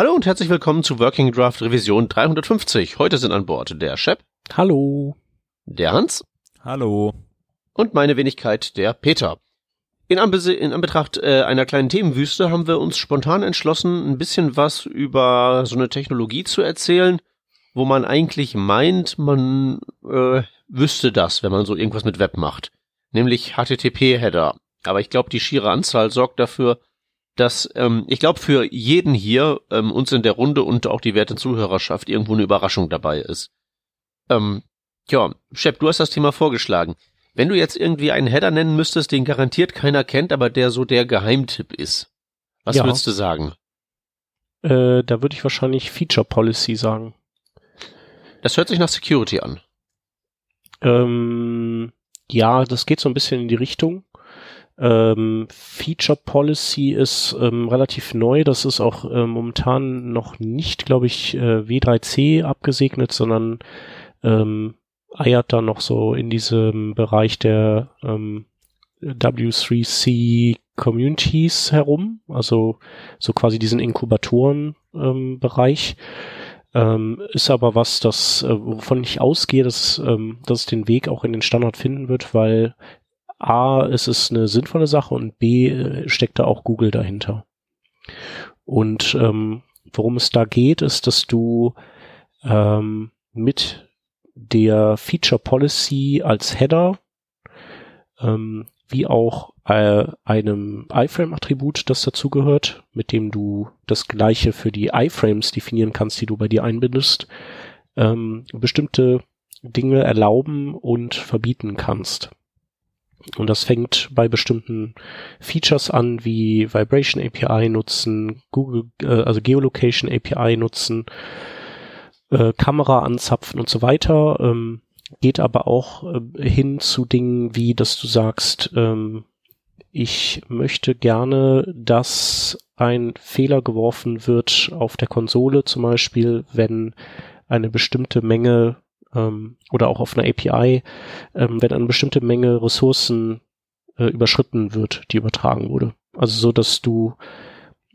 Hallo und herzlich willkommen zu Working Draft Revision 350. Heute sind an Bord der Shep. Hallo. Der Hans. Hallo. Und meine Wenigkeit, der Peter. In, Anbe in Anbetracht äh, einer kleinen Themenwüste haben wir uns spontan entschlossen, ein bisschen was über so eine Technologie zu erzählen, wo man eigentlich meint, man äh, wüsste das, wenn man so irgendwas mit Web macht. Nämlich HTTP-Header. Aber ich glaube, die schiere Anzahl sorgt dafür, dass ähm, ich glaube, für jeden hier, ähm, uns in der Runde und auch die werte Zuhörerschaft irgendwo eine Überraschung dabei ist. Ähm, ja, Shep, du hast das Thema vorgeschlagen. Wenn du jetzt irgendwie einen Header nennen müsstest, den garantiert keiner kennt, aber der so der Geheimtipp ist, was ja. würdest du sagen? Äh, da würde ich wahrscheinlich Feature Policy sagen. Das hört sich nach Security an. Ähm, ja, das geht so ein bisschen in die Richtung. Ähm, Feature Policy ist ähm, relativ neu. Das ist auch äh, momentan noch nicht, glaube ich, äh, W3C abgesegnet, sondern ähm, eiert da noch so in diesem Bereich der ähm, W3C Communities herum, also so quasi diesen Inkubatoren-Bereich. Ähm, ähm, ist aber was, das, äh, wovon ich ausgehe, dass, ähm, dass es den Weg auch in den Standard finden wird, weil A, ist es eine sinnvolle Sache und B, steckt da auch Google dahinter. Und ähm, worum es da geht, ist, dass du ähm, mit der Feature Policy als Header ähm, wie auch äh, einem iFrame-Attribut, das dazugehört, mit dem du das gleiche für die iFrames definieren kannst, die du bei dir einbindest, ähm, bestimmte Dinge erlauben und verbieten kannst. Und das fängt bei bestimmten Features an, wie Vibration API nutzen, Google, äh, also Geolocation API nutzen, äh, Kamera anzapfen und so weiter. Ähm, geht aber auch äh, hin zu Dingen wie, dass du sagst, ähm, ich möchte gerne, dass ein Fehler geworfen wird auf der Konsole zum Beispiel, wenn eine bestimmte Menge ähm, oder auch auf einer API, ähm, wenn eine bestimmte Menge Ressourcen äh, überschritten wird, die übertragen wurde. Also so, dass du,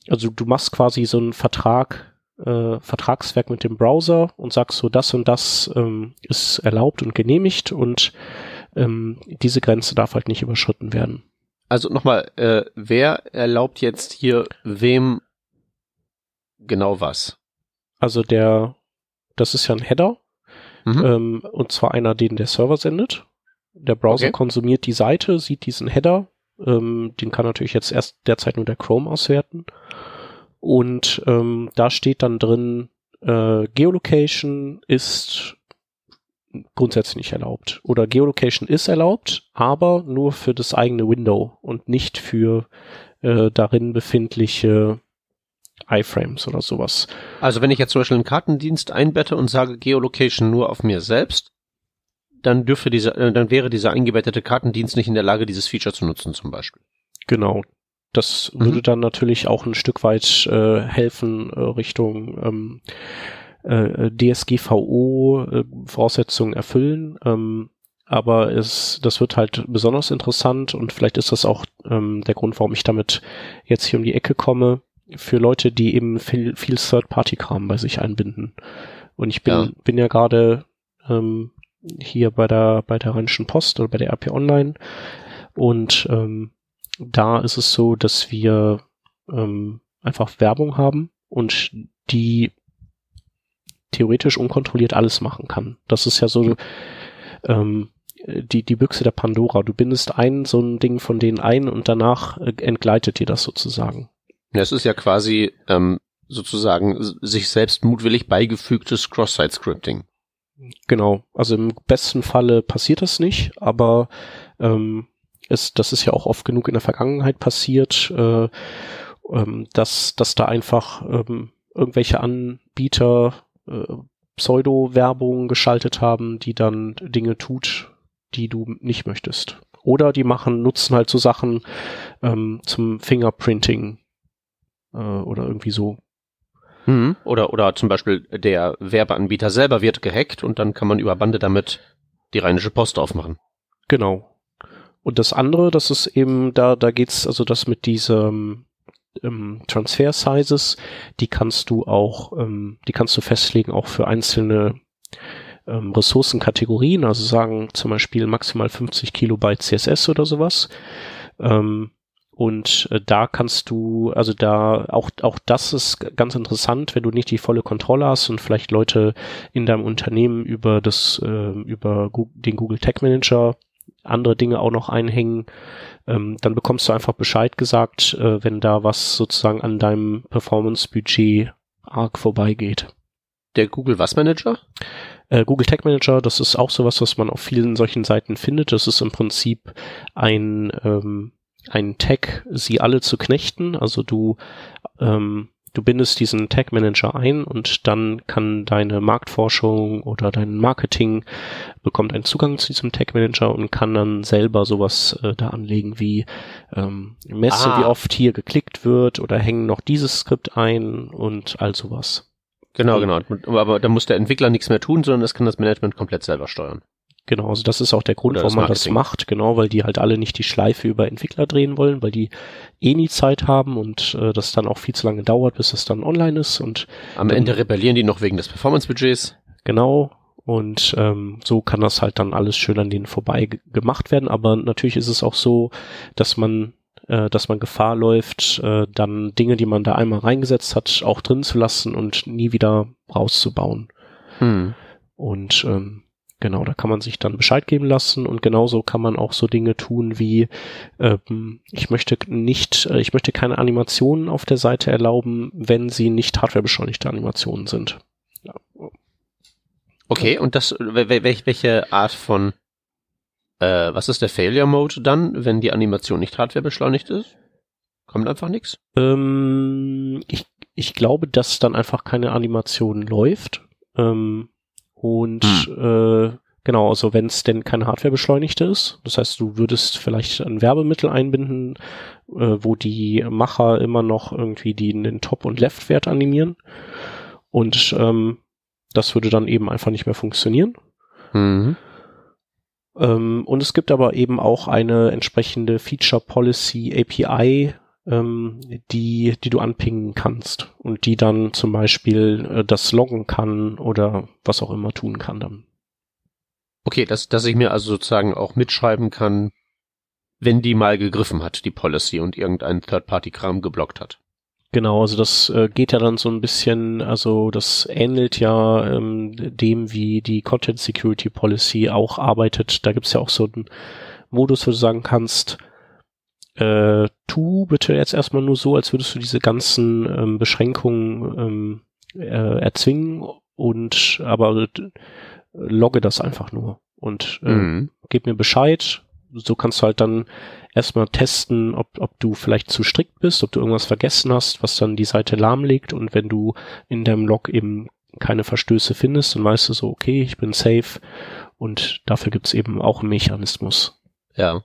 also du machst quasi so einen Vertrag äh, Vertragswerk mit dem Browser und sagst so, das und das ähm, ist erlaubt und genehmigt und ähm, diese Grenze darf halt nicht überschritten werden. Also nochmal, äh, wer erlaubt jetzt hier wem genau was? Also der, das ist ja ein Header, mhm. ähm, und zwar einer, den der Server sendet. Der Browser okay. konsumiert die Seite, sieht diesen Header, ähm, den kann natürlich jetzt erst derzeit nur der Chrome auswerten und ähm, da steht dann drin, äh, Geolocation ist grundsätzlich nicht erlaubt. Oder Geolocation ist erlaubt, aber nur für das eigene Window und nicht für äh, darin befindliche iFrames oder sowas. Also wenn ich jetzt zum Beispiel einen Kartendienst einbette und sage Geolocation nur auf mir selbst, dann dürfte dieser, äh, dann wäre dieser eingebettete Kartendienst nicht in der Lage, dieses Feature zu nutzen, zum Beispiel. Genau. Das mhm. würde dann natürlich auch ein Stück weit äh, helfen äh, Richtung ähm, äh, DSGVO äh, Voraussetzungen erfüllen. Ähm, aber es, das wird halt besonders interessant und vielleicht ist das auch ähm, der Grund, warum ich damit jetzt hier um die Ecke komme, für Leute, die eben viel, viel Third-Party-Kram bei sich einbinden. Und ich bin ja, bin ja gerade ähm, hier bei der bei der Rheinischen Post oder bei der RP Online und ähm, da ist es so, dass wir ähm, einfach Werbung haben und die theoretisch unkontrolliert alles machen kann. Das ist ja so ähm, die, die Büchse der Pandora. Du bindest ein so ein Ding von denen ein und danach äh, entgleitet dir das sozusagen. Ja, es ist ja quasi ähm, sozusagen sich selbst mutwillig beigefügtes Cross-Site-Scripting. Genau. Also im besten Falle passiert das nicht, aber ähm, ist, das ist ja auch oft genug in der Vergangenheit passiert, äh, ähm, dass, dass da einfach ähm, irgendwelche Anbieter äh, Pseudo-Werbung geschaltet haben, die dann Dinge tut, die du nicht möchtest. Oder die machen, nutzen halt so Sachen ähm, zum Fingerprinting äh, oder irgendwie so. Mhm. Oder, oder zum Beispiel der Werbeanbieter selber wird gehackt und dann kann man über Bande damit die rheinische Post aufmachen. Genau. Und das andere, das ist eben, da, da geht's, also das mit diesem, ähm, Transfer Sizes, die kannst du auch, ähm, die kannst du festlegen auch für einzelne ähm, Ressourcenkategorien, also sagen zum Beispiel maximal 50 Kilobyte CSS oder sowas. Ähm, und äh, da kannst du, also da auch auch das ist ganz interessant, wenn du nicht die volle Kontrolle hast und vielleicht Leute in deinem Unternehmen über das äh, über den Google Tag Manager andere Dinge auch noch einhängen, ähm, dann bekommst du einfach Bescheid gesagt, äh, wenn da was sozusagen an deinem Performance-Budget arg vorbeigeht. Der Google Was Manager? Äh, Google Tag Manager, das ist auch sowas, was man auf vielen solchen Seiten findet. Das ist im Prinzip ein, ähm, ein Tag, sie alle zu knechten. Also du ähm, du bindest diesen Tag Manager ein und dann kann deine Marktforschung oder dein Marketing bekommt einen Zugang zu diesem Tag Manager und kann dann selber sowas äh, da anlegen wie ähm, messe, ah. wie oft hier geklickt wird oder hängen noch dieses Skript ein und all sowas. Genau, genau. Aber da muss der Entwickler nichts mehr tun, sondern das kann das Management komplett selber steuern. Genau, also das ist auch der Grund, warum man das macht, genau, weil die halt alle nicht die Schleife über Entwickler drehen wollen, weil die eh nie Zeit haben und äh, das dann auch viel zu lange dauert, bis es dann online ist und am dann, Ende rebellieren die noch wegen des Performance-Budgets. Genau, und ähm, so kann das halt dann alles schön an denen vorbei gemacht werden, aber natürlich ist es auch so, dass man äh, dass man Gefahr läuft, äh, dann Dinge, die man da einmal reingesetzt hat, auch drin zu lassen und nie wieder rauszubauen. Hm. Und ähm, Genau, da kann man sich dann Bescheid geben lassen und genauso kann man auch so Dinge tun wie ähm, ich möchte nicht, äh, ich möchte keine Animationen auf der Seite erlauben, wenn sie nicht hardwarebeschleunigte Animationen sind. Ja. Okay, und das welche Art von äh, was ist der Failure Mode dann, wenn die Animation nicht hardwarebeschleunigt ist? Kommt einfach nichts? Ähm, ich, ich glaube, dass dann einfach keine Animation läuft. Ähm, und hm. äh, genau, also wenn es denn keine Hardware beschleunigte ist, das heißt, du würdest vielleicht ein Werbemittel einbinden, äh, wo die Macher immer noch irgendwie die, den Top- und Left-Wert animieren. Und ähm, das würde dann eben einfach nicht mehr funktionieren. Mhm. Ähm, und es gibt aber eben auch eine entsprechende Feature Policy API, ähm, die, die du anpingen kannst und die dann zum Beispiel äh, das loggen kann oder was auch immer tun kann dann. Okay, dass, dass ich mir also sozusagen auch mitschreiben kann, wenn die mal gegriffen hat, die Policy und irgendein Third-Party-Kram geblockt hat. Genau, also das äh, geht ja dann so ein bisschen, also das ähnelt ja ähm, dem, wie die Content Security Policy auch arbeitet. Da gibt's ja auch so einen Modus, wo du sagen kannst, äh, tu bitte jetzt erstmal nur so, als würdest du diese ganzen ähm, Beschränkungen ähm, äh, erzwingen und aber äh, logge das einfach nur und äh, mhm. gib mir Bescheid. So kannst du halt dann erstmal testen, ob, ob du vielleicht zu strikt bist, ob du irgendwas vergessen hast, was dann die Seite lahmlegt und wenn du in deinem Log eben keine Verstöße findest, dann weißt du so, okay, ich bin safe und dafür gibt's eben auch einen Mechanismus. Ja.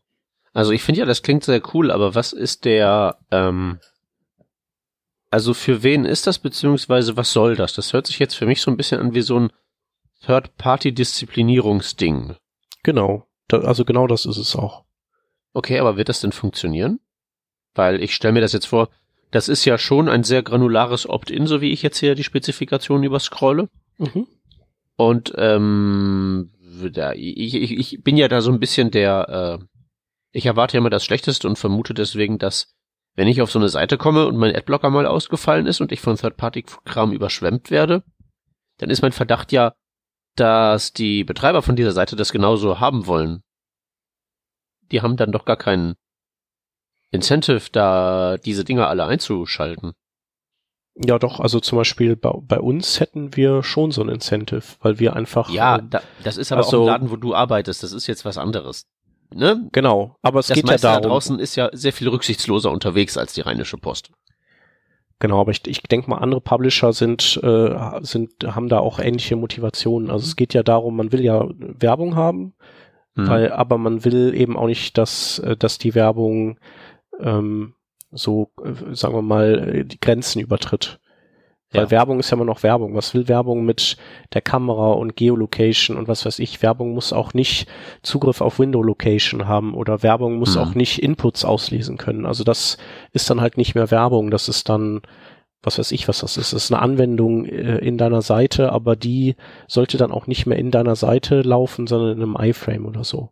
Also ich finde ja, das klingt sehr cool, aber was ist der, ähm, also für wen ist das, beziehungsweise was soll das? Das hört sich jetzt für mich so ein bisschen an wie so ein Third-Party-Disziplinierungsding. Genau. Da, also genau das ist es auch. Okay, aber wird das denn funktionieren? Weil ich stelle mir das jetzt vor, das ist ja schon ein sehr granulares Opt-in, so wie ich jetzt hier die Spezifikation überscrolle. Mhm. Und ähm, da, ich, ich, ich bin ja da so ein bisschen der äh, ich erwarte ja immer das Schlechteste und vermute deswegen, dass wenn ich auf so eine Seite komme und mein Adblocker mal ausgefallen ist und ich von Third-Party-Kram überschwemmt werde, dann ist mein Verdacht ja, dass die Betreiber von dieser Seite das genauso haben wollen. Die haben dann doch gar keinen Incentive, da diese Dinger alle einzuschalten. Ja, doch, also zum Beispiel bei, bei, uns hätten wir schon so ein Incentive, weil wir einfach. Ja, ähm, da, das ist aber also, auch ein Laden, wo du arbeitest, das ist jetzt was anderes. Ne? Genau, aber es das geht ja darum. da draußen ist ja sehr viel rücksichtsloser unterwegs als die Rheinische Post. Genau, aber ich, ich denke mal, andere Publisher sind, äh, sind, haben da auch ähnliche Motivationen. Also es geht ja darum, man will ja Werbung haben, hm. weil, aber man will eben auch nicht, dass, äh, dass die Werbung ähm, so, äh, sagen wir mal, die Grenzen übertritt. Weil Ja. Werbung ist ja immer noch Werbung. Was will Werbung mit der Kamera und Geolocation und was weiß ich? Werbung muss auch nicht Zugriff auf Window Location haben oder Werbung muss Mhm. auch nicht Inputs auslesen können. Also das ist dann halt nicht mehr Werbung. Das ist dann, was weiß ich, was das ist. Das ist eine Anwendung äh, in deiner Seite, aber die sollte dann auch nicht mehr in deiner Seite laufen, sondern in einem iFrame oder so.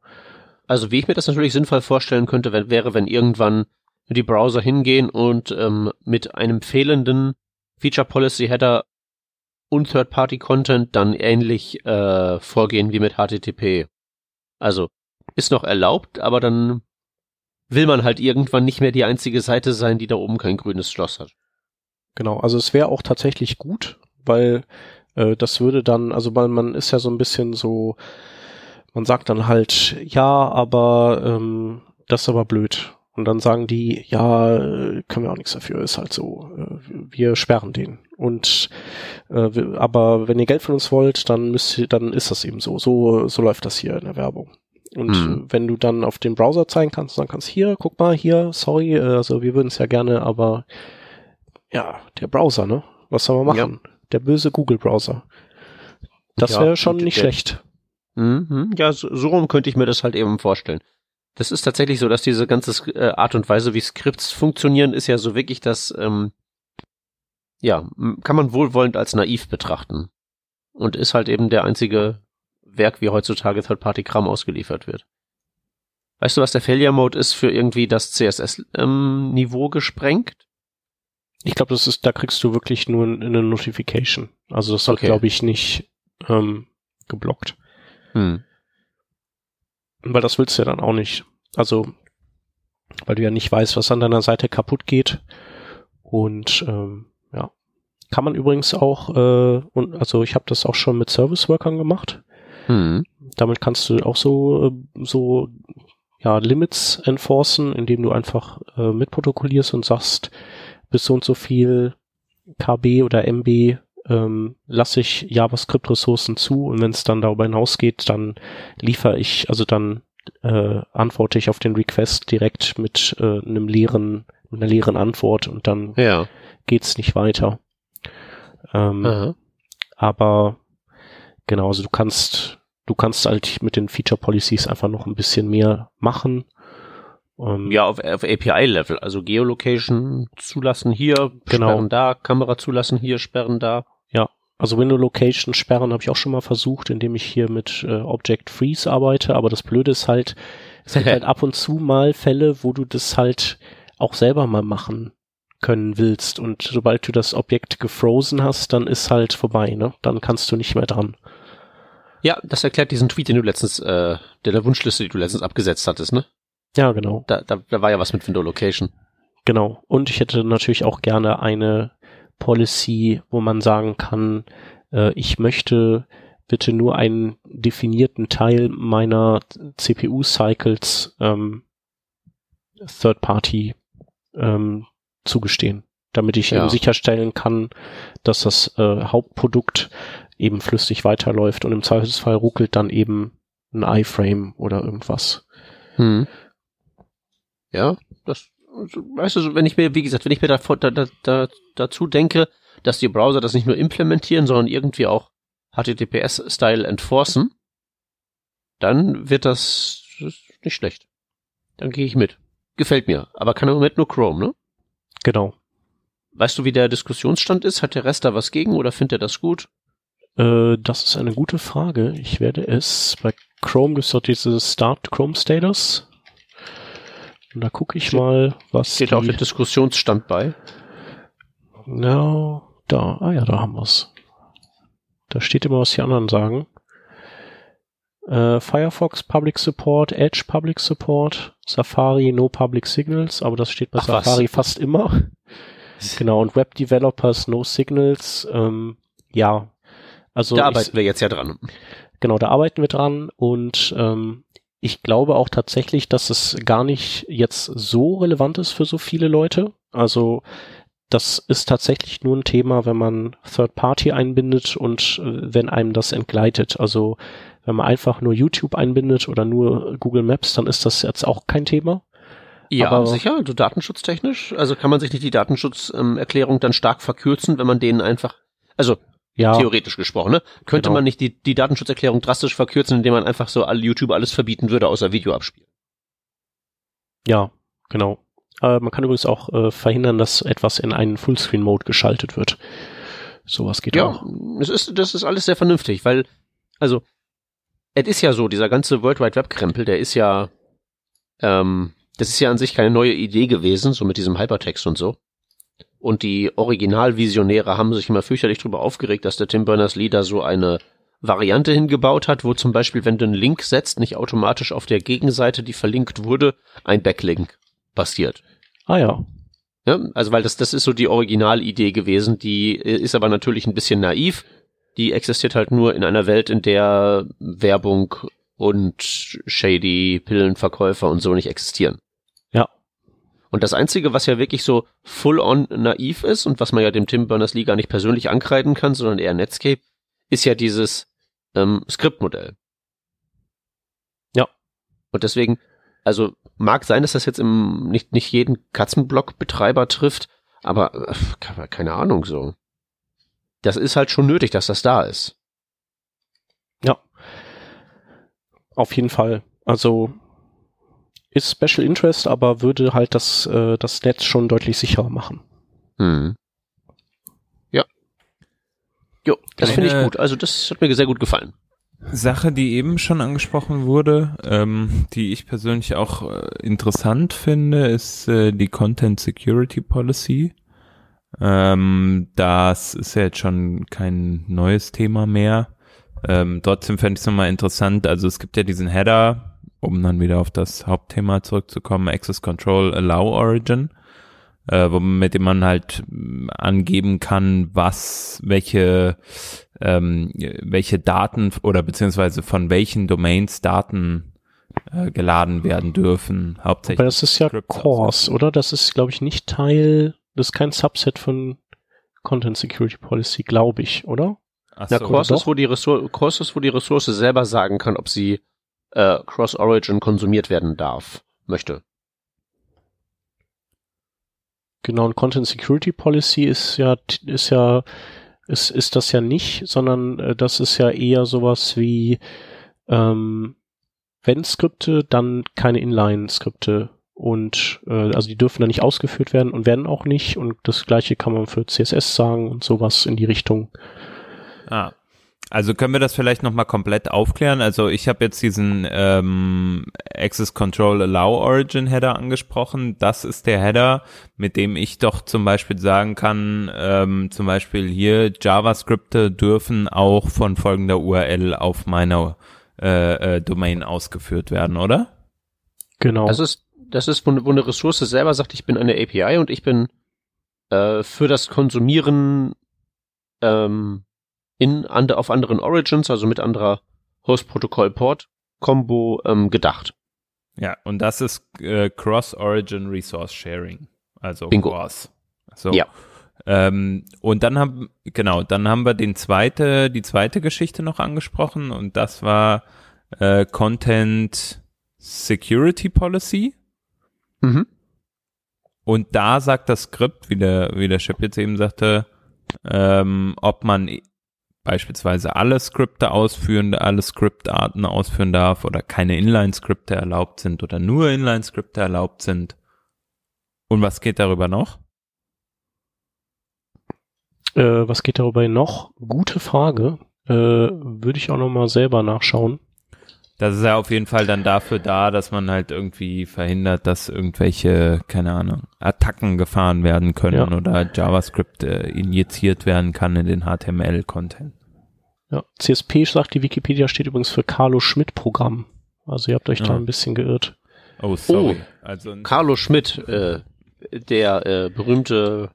Also wie ich mir das natürlich sinnvoll vorstellen könnte, wenn, wäre, wenn irgendwann die Browser hingehen und ähm, mit einem fehlenden Feature Policy Header und Third-Party-Content dann ähnlich äh, vorgehen wie mit HTTP. Also ist noch erlaubt, aber dann will man halt irgendwann nicht mehr die einzige Seite sein, die da oben kein grünes Schloss hat. Genau, also es wäre auch tatsächlich gut, weil äh, das würde dann, also weil man ist ja so ein bisschen so, man sagt dann halt, ja, aber ähm, das ist aber blöd. Und dann sagen die, ja, äh, können wir auch nichts dafür, ist halt so, äh, wir sperren den. Und äh, aber wenn ihr Geld von uns wollt, dann müsst ihr, dann ist das eben so. So, so läuft das hier in der Werbung. Und Hm. äh, wenn du dann auf den Browser zeigen kannst, dann kannst hier, guck mal hier, sorry, äh, also wir würden es ja gerne, aber ja, der Browser, ne? Was soll man machen? Der böse Google-Browser. Das Ja, wäre schon nicht der- schlecht. Mhm. Ja, so, so rum könnte ich mir das halt eben vorstellen. Das ist tatsächlich so, dass diese ganze äh, Art und Weise, wie Skripts funktionieren, ist ja so wirklich das, ähm, ja, kann man wohlwollend als naiv betrachten. Und ist halt eben der einzige Werk, wie heutzutage Third-Party-Kram ausgeliefert wird. Weißt du, was der Failure-Mode ist für irgendwie das CSS-Niveau gesprengt? Ich glaube, das ist, da kriegst du wirklich nur eine Notification. Also das wird, Okay. glaube ich, nicht ähm, geblockt. Hm. Weil das willst du ja dann auch nicht. Also, weil du ja nicht weißt, was an deiner Seite kaputt geht. Und ähm, ja. Kann man übrigens auch, äh, und also ich habe das auch schon mit Service-Workern gemacht. Hm. Damit kannst du auch so, äh, so ja, Limits enforcen, indem du einfach äh, mitprotokollierst und sagst, bis so und so viel KB oder MB ähm, lasse ich JavaScript-Ressourcen zu und wenn es dann darüber hinausgeht, dann liefere ich, also dann äh, antworte ich auf den Request direkt mit äh, einem leeren, einer leeren Antwort und dann Ja. geht's nicht weiter. Ähm, Aha. aber genau, also du kannst, du kannst halt mit den Feature Policies einfach noch ein bisschen mehr machen. Ähm, Ja, auf, auf API-Level, also Geolocation zulassen hier, Genau. sperren da, Kamera zulassen hier, sperren da. Also Window Location sperren habe ich auch schon mal versucht, indem ich hier mit äh, Object Freeze arbeite, aber das Blöde ist halt, es gibt halt ab und zu mal Fälle, wo du das halt auch selber mal machen können willst und sobald du das Objekt gefrozen hast, dann ist halt vorbei, ne? Dann kannst du nicht mehr dran. Ja, das erklärt diesen Tweet, den du letztens, äh, der, der Wunschliste, die du letztens abgesetzt hattest, ne? Ja, genau. Da, da, da war ja was mit Window Location. Genau. Und ich hätte natürlich auch gerne eine Policy, wo man sagen kann, äh, ich möchte bitte nur einen definierten Teil meiner CPU-Cycles ähm, Third-Party ähm, zugestehen, damit ich Ja. eben sicherstellen kann, dass das äh, Hauptprodukt eben flüssig weiterläuft und im Zweifelsfall ruckelt dann eben ein iFrame oder irgendwas. Hm. Ja, das, weißt du, wenn ich mir, wie gesagt, wenn ich mir da, da, da, da, dazu denke, dass die Browser das nicht nur implementieren, sondern irgendwie auch HTTPS-Style enforcen, dann wird das, nicht schlecht. Dann gehe ich mit. Gefällt mir. Aber kann im Moment nur Chrome, ne? Genau. Weißt du, wie der Diskussionsstand ist? Hat der Rest da was gegen oder findet er das gut? Äh, das ist eine gute Frage. Ich werde es bei Chrome gibt es doch dieses Start Chrome Status. Und da gucke ich mal, was Steht auch der Diskussionsstand bei. Na, da, ah ja, da haben wir's. Da steht immer, was die anderen sagen. Äh, Firefox Public Support, Edge Public Support, Safari No Public Signals, aber das steht bei Ach, was? Safari fast immer. Genau, und Web Developers No Signals, ähm, ja. Also da ich- arbeiten wir jetzt ja dran. Genau, da arbeiten wir dran und ähm, ich glaube auch tatsächlich, dass es gar nicht jetzt so relevant ist für so viele Leute. Also das ist tatsächlich nur ein Thema, wenn man Third Party einbindet und äh, wenn einem das entgleitet. Also wenn man einfach nur YouTube einbindet oder nur Google Maps, dann ist das jetzt auch kein Thema. Ja, Aber- sicher, so datenschutztechnisch. Also kann man sich nicht die Datenschutzerklärung dann stark verkürzen, wenn man denen einfach, also Ja, theoretisch gesprochen, ne? Könnte Genau. man nicht die, die Datenschutzerklärung drastisch verkürzen, indem man einfach so alle YouTube alles verbieten würde, außer Video abspielen. ja, genau. Äh, man kann übrigens auch äh, verhindern, dass etwas in einen Fullscreen-Mode geschaltet wird. Sowas geht Ja, auch. das ist, das ist alles sehr vernünftig, weil, also, es ist ja so, dieser ganze World Wide Web Krempel, der ist ja, ähm, das ist ja an sich keine neue Idee gewesen, so mit diesem Hypertext und so. Und die Originalvisionäre haben sich immer fürchterlich drüber aufgeregt, dass der Tim Berners-Lee da so eine Variante hingebaut hat, wo zum Beispiel, wenn du einen Link setzt, nicht automatisch auf der Gegenseite, die verlinkt wurde, ein Backlink passiert. Ah ja. Ja, also weil das, das ist so die Originalidee gewesen, die äh, ist aber natürlich ein bisschen naiv. Die existiert halt nur in einer Welt, in der Werbung und shady Pillenverkäufer und so nicht existieren. Ja. Und das Einzige, was ja wirklich so full-on naiv ist und was man ja dem Tim Berners-Lee gar nicht persönlich ankreiden kann, sondern eher Netscape, ist ja dieses ähm, Skriptmodell. Ja. Und deswegen, also mag sein, dass das jetzt im, nicht, nicht jeden Katzenblock-Betreiber trifft, aber äh, ke- keine Ahnung so. Das ist halt schon nötig, dass das da ist. Auf jeden Fall. Also ist Special Interest, aber würde halt das, äh, das Netz schon deutlich sicherer machen. Hm. Ja. Jo, das finde ich gut. Also das hat mir sehr gut gefallen. Sache, die eben schon angesprochen wurde, ähm, die ich persönlich auch äh, interessant finde, ist äh, die Content Security Policy. Ähm, das ist ja jetzt schon kein neues Thema mehr. Ähm, trotzdem fände ich es nochmal interessant. Also es gibt ja diesen Header, um dann wieder auf das Hauptthema zurückzukommen, Access Control Allow Origin, äh, wo, mit dem man halt mh, angeben kann, was, welche ähm, welche Daten oder beziehungsweise von welchen Domains Daten äh, geladen werden dürfen. Hauptsächlich. Aber das ist ja Scripts Cores, oder? Das ist, glaube ich, nicht Teil, das ist kein Subset von Content Security Policy, glaube ich, oder? Ach Na, so. Doch. ist, wo die Ressource, Cross ist, wo die Ressource selber sagen kann, ob sie äh, Cross-Origin konsumiert werden darf, möchte. Genau, und Content Security Policy ist ja, ist ja, ist, ist das ja nicht, sondern äh, das ist ja eher sowas wie, ähm, wenn Skripte, dann keine Inline-Skripte. Und äh, also die dürfen dann nicht ausgeführt werden und werden auch nicht. Und das gleiche kann man für CSS sagen und sowas in die Richtung. Ah. Also können wir das vielleicht nochmal komplett aufklären? Also ich habe jetzt diesen ähm, Access Control Allow Origin Header angesprochen. Das ist der Header, mit dem ich doch zum Beispiel sagen kann, ähm, zum Beispiel hier JavaScripte dürfen auch von folgender URL auf meiner äh, äh, Domain ausgeführt werden, oder? Genau. Das ist, das ist, wo, eine- wo eine Ressource selber sagt, ich bin eine API und ich bin äh, für das Konsumieren ähm, in and, auf anderen Origins, also mit anderer Host-Protokoll-Port-Kombo ähm, gedacht. Ja, und das ist äh, Cross-Origin Resource Sharing. Also Bingo. CORS. So. Ja. Ähm, und dann haben, genau, dann haben wir den zweite, die zweite Geschichte noch angesprochen und das war äh, Content Security Policy. Mhm. Und da sagt das Skript, wie der, wie der Chef jetzt eben sagte, ähm, ob man beispielsweise alle Skripte ausführen, alle Skriptarten ausführen darf oder keine Inline-Skripte erlaubt sind oder nur Inline-Skripte erlaubt sind. Und was geht darüber noch? Äh, was geht darüber noch? Gute Frage. Äh, Würde ich auch noch mal selber nachschauen. Das ist ja auf jeden Fall dann dafür da, dass man halt irgendwie verhindert, dass irgendwelche, keine Ahnung, Attacken gefahren werden können Ja. oder JavaScript äh, injiziert werden kann in den HTML-Content. Ja. CSP sagt die Wikipedia steht übrigens für Carlo Schmidt Programm. Also ihr habt euch da Ja. ein bisschen geirrt. Oh, sorry. Also Carlo Schmidt, äh, der äh, berühmte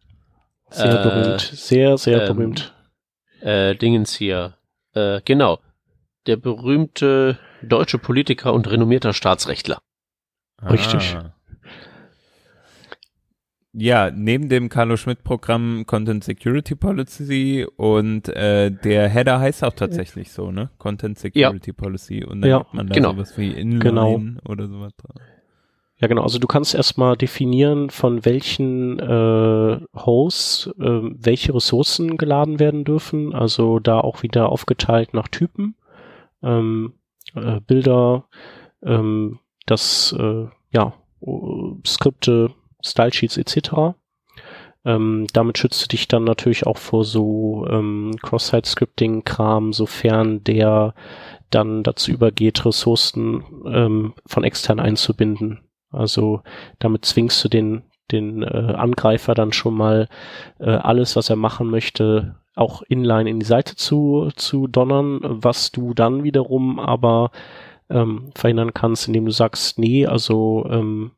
Sehr Äh, berühmt. Sehr, sehr ähm, berühmt. äh, Dingens hier. Äh, genau. Der berühmte deutsche Politiker und renommierter Staatsrechtler. Richtig. Ah. Ja, neben dem Carlo Schmidt Programm Content Security Policy und äh, der Header heißt auch tatsächlich so, ne? Content Security Policy und dann Ja, gibt man da genau. sowas wie Inline Genau. oder sowas dran. Ja, genau. Also du kannst erstmal definieren, von welchen äh, Hosts äh, welche Ressourcen geladen werden dürfen. Also da auch wieder aufgeteilt nach Typen, ähm, äh, Bilder, ähm, das, äh, ja, Skripte, Stylesheets etc. Ähm, damit schützt du dich dann natürlich auch vor so ähm, Cross-Site-Scripting-Kram, sofern der dann dazu übergeht, Ressourcen ähm, von extern einzubinden. Also damit zwingst du den, den äh, Angreifer dann schon mal äh, alles, was er machen möchte, auch inline in die Seite zu, zu donnern, was du dann wiederum aber ähm, verhindern kannst, indem du sagst, nee, also ähm,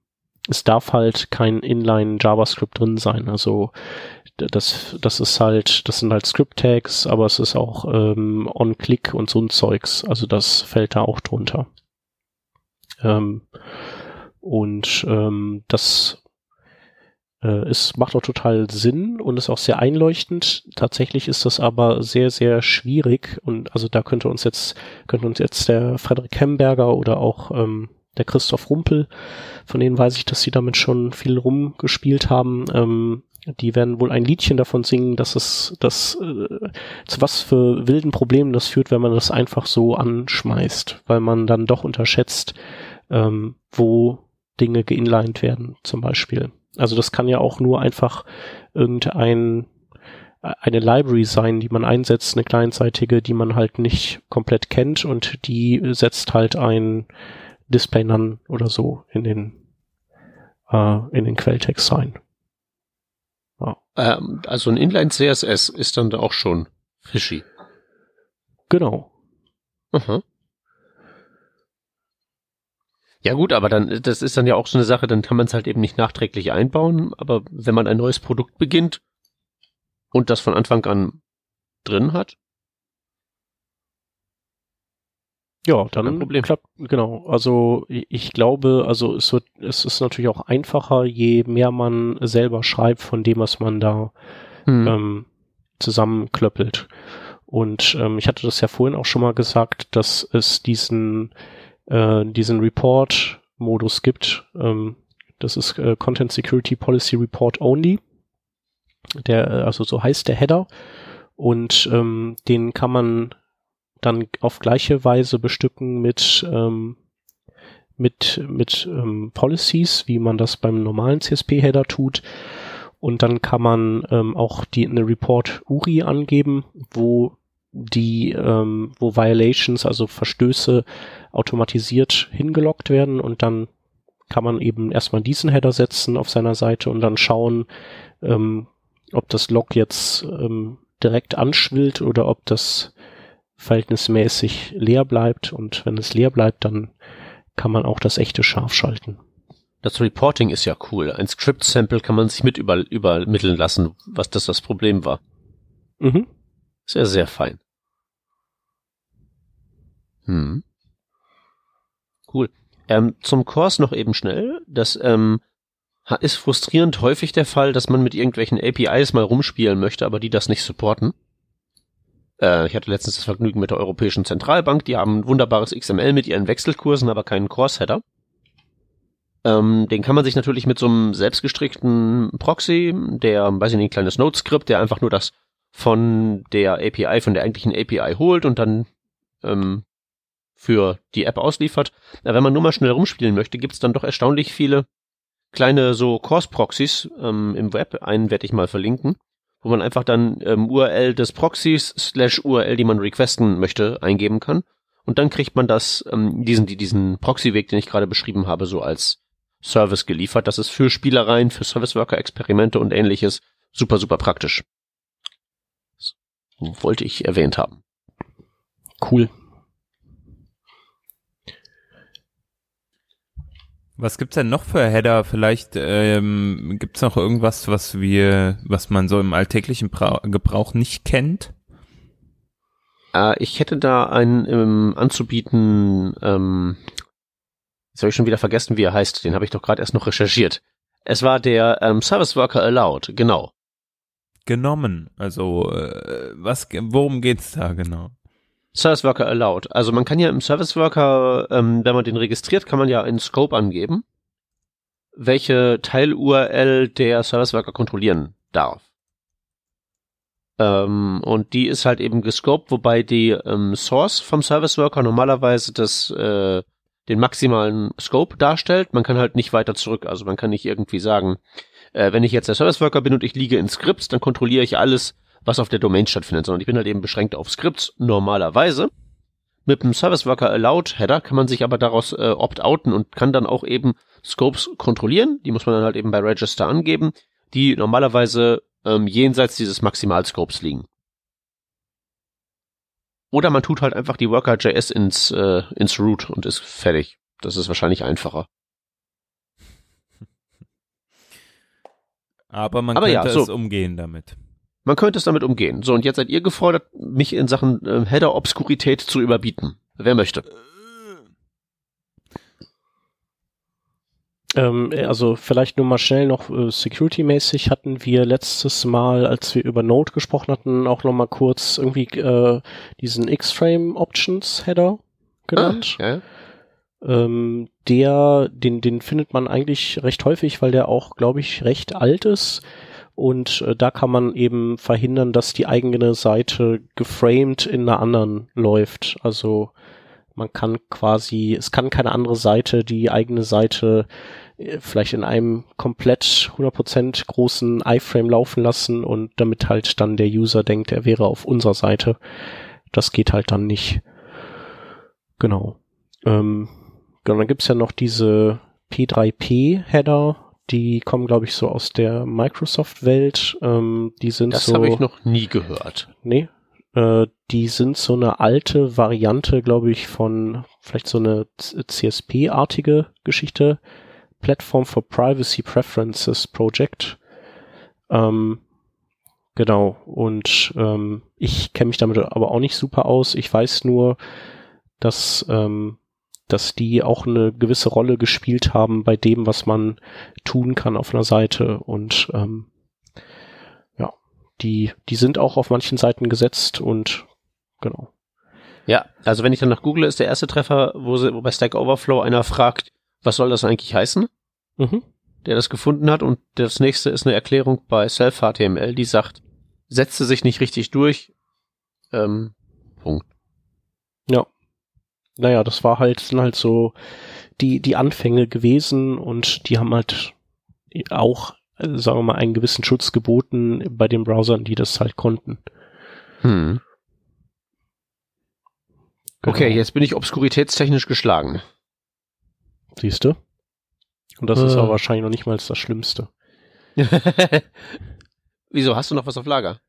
es darf halt kein Inline JavaScript drin sein. Also das, das ist halt, das sind halt Script-Tags, aber es ist auch ähm, On-Click und so ein Zeugs. Also das fällt da auch drunter. Ähm, und ähm, das äh, ist, macht auch total Sinn und ist auch sehr einleuchtend. Tatsächlich ist das aber sehr, sehr schwierig und also da könnte uns jetzt, könnte uns jetzt der Frederik Hemberger oder auch ähm, der Christoph Rumpel, von denen weiß ich, dass sie damit schon viel rumgespielt haben. Ähm, die werden wohl ein Liedchen davon singen, dass es das äh, zu was für wilden Problemen das führt, wenn man das einfach so anschmeißt, weil man dann doch unterschätzt, ähm, wo Dinge geinlined werden, zum Beispiel. Also das kann ja auch nur einfach irgendein eine Library sein, die man einsetzt, eine clientseitige, die man halt nicht komplett kennt und die setzt halt ein Display None oder so in den äh, in den Quelltext rein. Ja. Ähm, also ein Inline CSS ist dann da auch schon fishy. Genau. Aha. Ja gut, aber dann, das ist dann ja auch so eine Sache, dann kann man es halt eben nicht nachträglich einbauen, aber wenn man ein neues Produkt beginnt und das von Anfang an drin hat, Ja, dann Problem. klappt, genau. Also ich glaube, also es wird, es ist natürlich auch einfacher, je mehr man selber schreibt von dem, was man da hm. ähm, zusammenklöppelt. Und ähm, ich hatte das ja vorhin auch schon mal gesagt, dass es diesen, äh, diesen Report-Modus gibt. Ähm, das ist äh, Content Security Policy Report Only. Der, äh, also so heißt der Header. Und ähm, den kann man dann auf gleiche Weise bestücken mit ähm, mit mit ähm, Policies, wie man das beim normalen CSP-Header tut. Und dann kann man ähm, auch die eine Report URI angeben, wo die ähm, wo Violations, also Verstöße automatisiert hingelockt werden und dann kann man eben erstmal diesen Header setzen auf seiner Seite und dann schauen, ähm, ob das Log jetzt ähm, direkt anschwillt oder ob das verhältnismäßig leer bleibt und wenn es leer bleibt, dann kann man auch das echte scharf schalten. Das Reporting ist ja cool. Ein Script-Sample kann man sich mit über, übermitteln lassen, was das das Problem war. Mhm. Sehr, sehr fein. Hm. Cool. Ähm, zum Kurs noch eben schnell. Das ähm, ist frustrierend häufig der Fall, dass man mit irgendwelchen APIs mal rumspielen möchte, aber die das nicht supporten. Äh, ich hatte letztens das Vergnügen mit der Europäischen Zentralbank. Die haben ein wunderbares XML mit ihren Wechselkursen, aber keinen Course-Header. Ähm, den kann man sich natürlich mit so einem selbstgestrickten Proxy, der, weiß ich nicht, ein kleines Node-Skript, der einfach nur das von der API, von der eigentlichen API holt und dann ähm, für die App ausliefert. Na, wenn man nur mal schnell rumspielen möchte, gibt's dann doch erstaunlich viele kleine so Course-Proxys ähm, im Web. Einen werde ich mal verlinken wo man einfach dann ähm, URL des Proxys slash URL, die man requesten möchte, eingeben kann. Und dann kriegt man das, ähm, diesen, diesen Proxy-Weg, den ich gerade beschrieben habe, so als Service geliefert. Das ist für Spielereien, für Service-Worker-Experimente und ähnliches super, super praktisch. Das wollte ich erwähnt haben. Cool. Was gibt's denn noch für Header? Vielleicht ähm, gibt's noch irgendwas, was wir, was man so im alltäglichen Bra Gebrauch nicht kennt? Äh, ich hätte da einen ähm, anzubieten. Ähm, jetzt habe ich schon wieder vergessen, wie er heißt. Den habe ich doch gerade erst noch recherchiert. Es war der ähm, Service Worker Allowed, genau. Genommen. Also äh, was? Worum geht's da genau? Service Worker allowed. Also man kann ja im Service Worker, ähm, wenn man den registriert, kann man ja einen Scope angeben. welche Teil-URL der Service Worker kontrollieren darf. Ähm, und die ist halt eben gescoped, wobei die ähm, Source vom Service Worker normalerweise das, äh, den maximalen Scope darstellt. Man kann halt nicht weiter zurück. Also man kann nicht irgendwie sagen, äh, wenn ich jetzt der Service Worker bin und ich liege in Scripts, dann kontrolliere ich alles, was auf der Domain stattfindet, sondern ich bin halt eben beschränkt auf Scripts normalerweise. Mit dem Service Worker Allowed Header kann man sich aber daraus äh, opt-outen und kann dann auch eben Scopes kontrollieren. Die muss man dann halt eben bei Register angeben, die normalerweise ähm, jenseits dieses Maximalscopes liegen. Oder man tut halt einfach die Worker.js ins, äh, ins Root und ist fertig. Das ist wahrscheinlich einfacher. Aber man Aber ja, könnte so. es umgehen damit. Man könnte es damit umgehen. So, und jetzt seid ihr gefordert, mich in Sachen äh, Header-Obskurität zu überbieten. Wer möchte? Ähm, also vielleicht nur mal schnell noch äh, security-mäßig hatten wir letztes Mal, als wir über Node gesprochen hatten, auch noch mal kurz irgendwie äh, diesen X-Frame Options Header genannt. Ah, ja. Ähm, der, den, den findet man eigentlich recht häufig, weil der auch, glaube ich, recht alt ist. Und äh, da kann man eben verhindern, dass die eigene Seite geframed in einer anderen läuft. Also man kann quasi, es kann keine andere Seite die eigene Seite äh, vielleicht in einem komplett 100% großen iFrame laufen lassen und damit halt dann der User denkt, er wäre auf unserer Seite. Das geht halt dann nicht. Genau. Ähm, genau, dann gibt's ja noch diese P3P-Header, die kommen, glaube ich, so aus der Microsoft-Welt. Ähm, die sind Das so. habe ich noch nie gehört. Nee. Äh, die sind so eine alte Variante, glaube ich, von vielleicht so eine CSP-artige Geschichte. Platform for Privacy Preferences Project. Ähm, genau. Und ähm, ich kenne mich damit aber auch nicht super aus. Ich weiß nur, dass, ähm, dass die auch eine gewisse Rolle gespielt haben bei dem, was man tun kann auf einer Seite. Und ähm, ja, die, die sind auch auf manchen Seiten gesetzt und genau. Ja, also wenn ich dann nach Google ist der erste Treffer, wo, sie, wo bei Stack Overflow einer fragt, was soll das eigentlich heißen, Mhm. der das gefunden hat. Und das nächste ist eine Erklärung bei Self-HTML, die sagt, setzte sich nicht richtig durch. Ähm, Punkt. Ja. Naja, das war halt, sind halt so die, die Anfänge gewesen und die haben halt auch, sagen wir mal, einen gewissen Schutz geboten bei den Browsern, die das halt konnten. Hm. Okay, Genau. jetzt bin ich obskuritätstechnisch geschlagen. Siehst du? Und das ist Äh. aber wahrscheinlich noch nicht mal das Schlimmste. Wieso, hast du noch was auf Lager?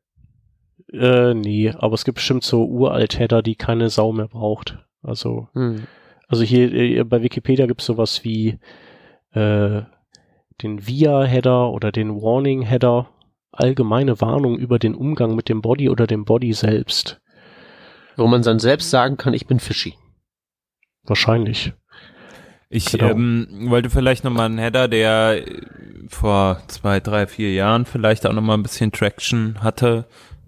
Äh, nee, aber es gibt bestimmt so Uralt-Header, die keine Sau mehr braucht. Also, Hm. also hier äh, bei Wikipedia gibt es sowas wie äh, den VIA-Header oder den Warning-Header. Allgemeine Warnung über den Umgang mit dem Body oder dem Body selbst. Wo man dann selbst sagen kann, ich bin fishy. Wahrscheinlich. Ich Genau. ähm, wollte vielleicht nochmal einen Header, der äh, vor zwei, drei, vier Jahren vielleicht auch nochmal ein bisschen Traction hatte,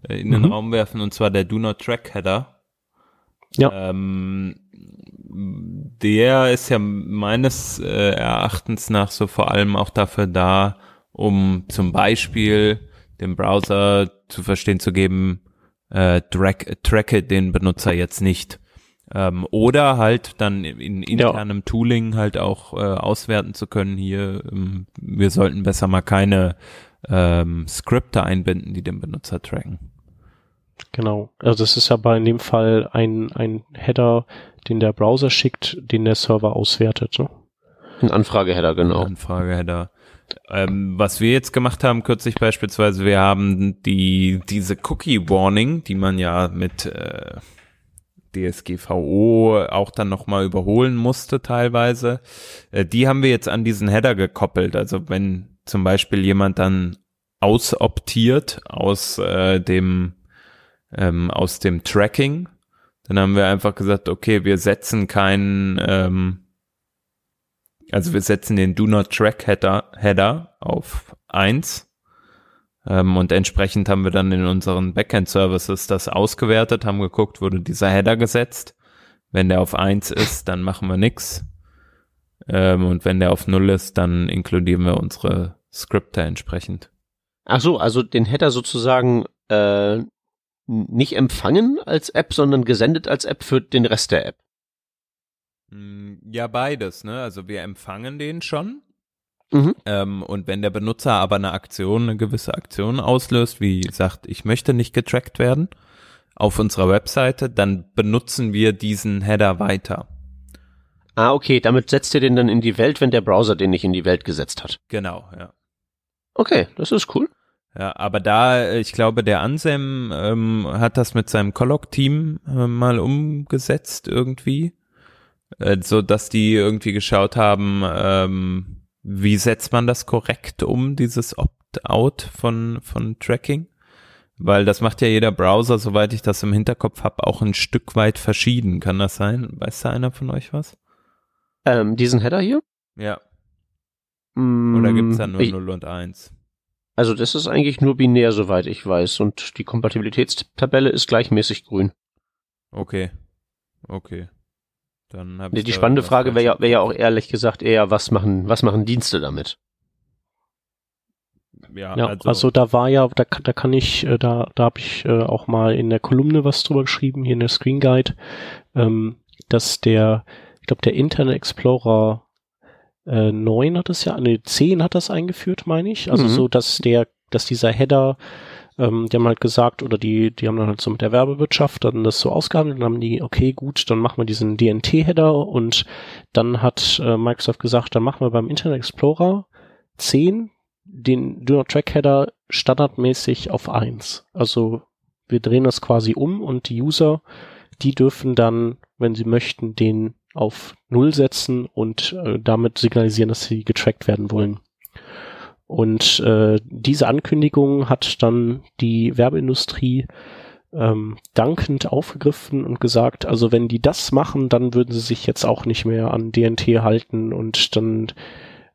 äh, in den Mhm. Raum werfen, und zwar der Do Not Track Header. Ja. Ähm, der ist ja meines äh, Erachtens nach so vor allem auch dafür da, um zum Beispiel dem Browser zu verstehen zu geben, äh, track, tracke den Benutzer jetzt nicht. Ähm, oder halt dann in internem Tooling halt auch äh, auswerten zu können, hier, ähm, wir sollten besser mal keine ähm, Skripte einbinden, die den Benutzer tracken. Genau. Also das ist aber in dem Fall ein, ein Header, den der Browser schickt, den der Server auswertet. Ne? Ein Anfrageheader, genau. Anfrageheader. Ähm, was wir jetzt gemacht haben, kürzlich beispielsweise, wir haben die diese Cookie Warning, die man ja mit äh, DSGVO auch dann nochmal überholen musste teilweise, äh, die haben wir jetzt an diesen Header gekoppelt. Also wenn zum Beispiel jemand dann ausoptiert aus äh, dem ähm, aus dem Tracking, dann haben wir einfach gesagt, okay, wir setzen keinen ähm, also wir setzen den Do Not Track Header, Header auf 1 ähm, und entsprechend haben wir dann in unseren Backend Services das ausgewertet, haben geguckt, wurde dieser Header gesetzt. Wenn der auf 1 ist, dann machen wir nix. Ähm, und wenn der auf Null ist, dann inkludieren wir unsere Skripte entsprechend. Ach so, also den Header sozusagen äh, nicht empfangen als App, sondern gesendet als App für den Rest der App. Mm, ja, beides, ne? Also wir empfangen den schon. Mhm. Ähm, und wenn der Benutzer aber eine Aktion, eine gewisse Aktion auslöst, wie sagt, ich möchte nicht getrackt werden auf unserer Webseite, dann benutzen wir diesen Header weiter. Ah, okay, damit setzt ihr den dann in die Welt, wenn der Browser den nicht in die Welt gesetzt hat. Genau, ja. Okay, das ist cool. Ja, aber da, ich glaube, der Ansem ähm, hat das mit seinem Colloc-Team äh, mal umgesetzt irgendwie, äh, so dass die irgendwie geschaut haben, ähm, wie setzt man das korrekt um, dieses Opt-out von von Tracking, weil das macht ja jeder Browser, soweit ich das im Hinterkopf habe, auch ein Stück weit verschieden. Kann das sein? Weiß da einer von euch was? Ähm, diesen Header hier? Ja. Mm, Oder gibt's da nur ich, 0 und 1? Also das ist eigentlich nur binär, soweit ich weiß. Und die Kompatibilitätstabelle ist gleichmäßig grün. Okay. Okay. Dann hab Die, ich die da spannende Frage wäre ja, wär ja auch ehrlich gesagt eher, was machen, was machen Dienste damit? Ja, Ja, also, da war ja, da, kann- da kann ich, äh, da, da habe ich äh, auch mal in der Kolumne was drüber geschrieben, hier in der Screen Guide, ähm, dass der, ich glaube, der Internet Explorer äh, 9 hat das ja, ne, 10 hat das eingeführt, meine ich. Also Mhm. so, dass der, dass dieser Header, ähm, die haben halt gesagt, oder die, die haben dann halt so mit der Werbewirtschaft dann das so ausgehandelt und haben die, okay, gut, dann machen wir diesen DNT-Header und dann hat äh, Microsoft gesagt, dann machen wir beim Internet Explorer 10 den Do Not Track Header standardmäßig auf 1. Also wir drehen das quasi um und die User, die dürfen dann, wenn sie möchten, den auf 0 setzen und äh, damit signalisieren, dass sie getrackt werden wollen. Und äh, diese Ankündigung hat dann die Werbeindustrie ähm, dankend aufgegriffen und gesagt, also wenn die das machen, dann würden sie sich jetzt auch nicht mehr an DNT halten und dann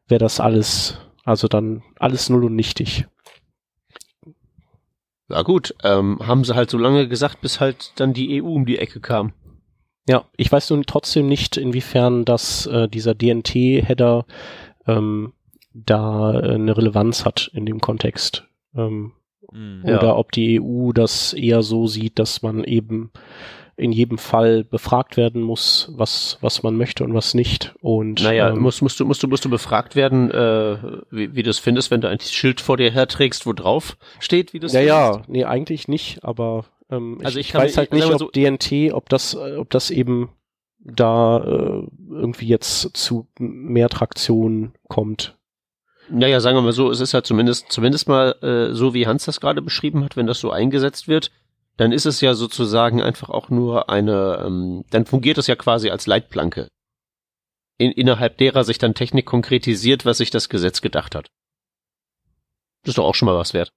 wäre das alles, also dann alles null und nichtig. Ja gut, ähm, haben sie halt so lange gesagt, bis halt dann die EU um die Ecke kam. Ja, ich weiß nun trotzdem nicht, inwiefern das äh, dieser DNT-Header ähm, da äh, eine Relevanz hat in dem Kontext. Ähm, Mhm. Ja. Oder ob die EU das eher so sieht, dass man eben in jedem Fall befragt werden muss, was, was man möchte und was nicht. Und Naja, ähm, musst, musst, du, musst, du, musst du befragt werden, äh, wie, wie du es findest, wenn du ein Schild vor dir herträgst, wo drauf steht, wie du es ja, ja, findest? nee, eigentlich nicht, aber ähm, Also ich, ich weiß halt ich- nicht, ob DNT, ob das, äh, ob das eben da äh, irgendwie jetzt zu mehr Traktion kommt. Naja, sagen wir mal so, es ist ja zumindest, zumindest mal äh, so, wie Hans das gerade beschrieben hat, wenn das so eingesetzt wird, dann ist es ja sozusagen einfach auch nur eine, ähm, dann fungiert es ja quasi als Leitplanke. In, innerhalb derer sich dann Technik konkretisiert, was sich das Gesetz gedacht hat. Das ist doch auch schon mal was wert.